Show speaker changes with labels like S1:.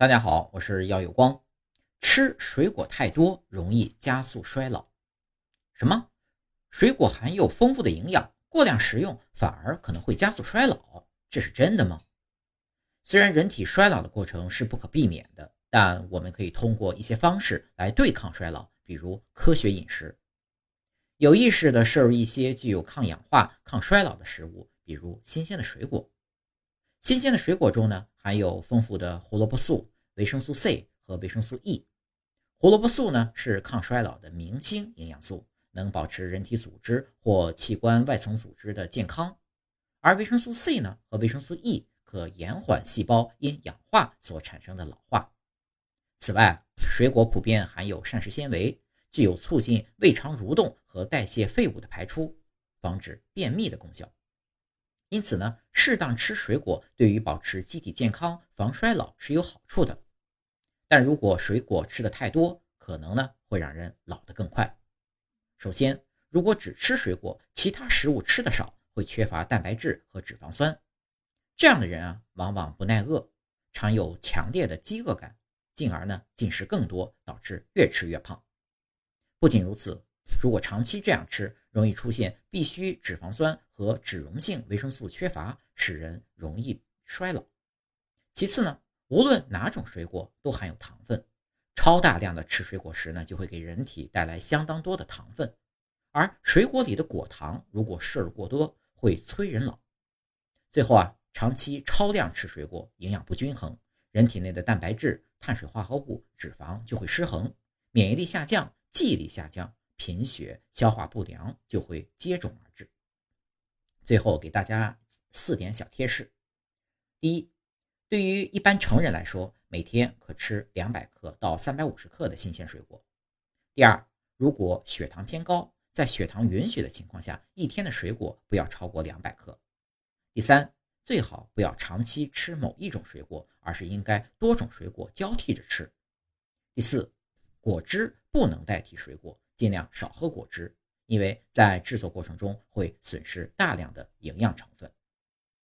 S1: 大家好，我是耀有光。吃水果太多容易加速衰老。什么？水果含有丰富的营养，过量食用反而可能会加速衰老？这是真的吗？虽然人体衰老的过程是不可避免的，但我们可以通过一些方式来对抗衰老，比如科学饮食，有意识的摄入一些具有抗氧化、抗衰老的食物，比如新鲜的水果。新鲜的水果中呢，含有丰富的胡萝卜素、维生素 C 和维生素 E。胡萝卜素呢是抗衰老的明星营养素，能保持人体组织或器官外层组织的健康；而维生素 C 呢和维生素 E 可延缓细胞因氧化所产生的老化。此外，水果普遍含有膳食纤维，具有促进胃肠蠕动和代谢废物的排出，防止便秘的功效。因此呢，适当吃水果对于保持机体健康、防衰老是有好处的。但如果水果吃的太多，可能呢会让人老得更快。首先，如果只吃水果，其他食物吃的少，会缺乏蛋白质和脂肪酸，这样的人啊，往往不耐饿，常有强烈的饥饿感，进而呢进食更多，导致越吃越胖。不仅如此。如果长期这样吃，容易出现必需脂肪酸和脂溶性维生素缺乏，使人容易衰老。其次呢，无论哪种水果都含有糖分，超大量的吃水果时呢，就会给人体带来相当多的糖分，而水果里的果糖如果摄入过多，会催人老。最后啊，长期超量吃水果，营养不均衡，人体内的蛋白质、碳水化合物、脂肪就会失衡，免疫力下降，记忆力下降。贫血、消化不良就会接踵而至。最后给大家四点小贴士：第一，对于一般成人来说，每天可吃两百克到三百五十克的新鲜水果；第二，如果血糖偏高，在血糖允许的情况下，一天的水果不要超过两百克；第三，最好不要长期吃某一种水果，而是应该多种水果交替着吃；第四，果汁不能代替水果。尽量少喝果汁，因为在制作过程中会损失大量的营养成分。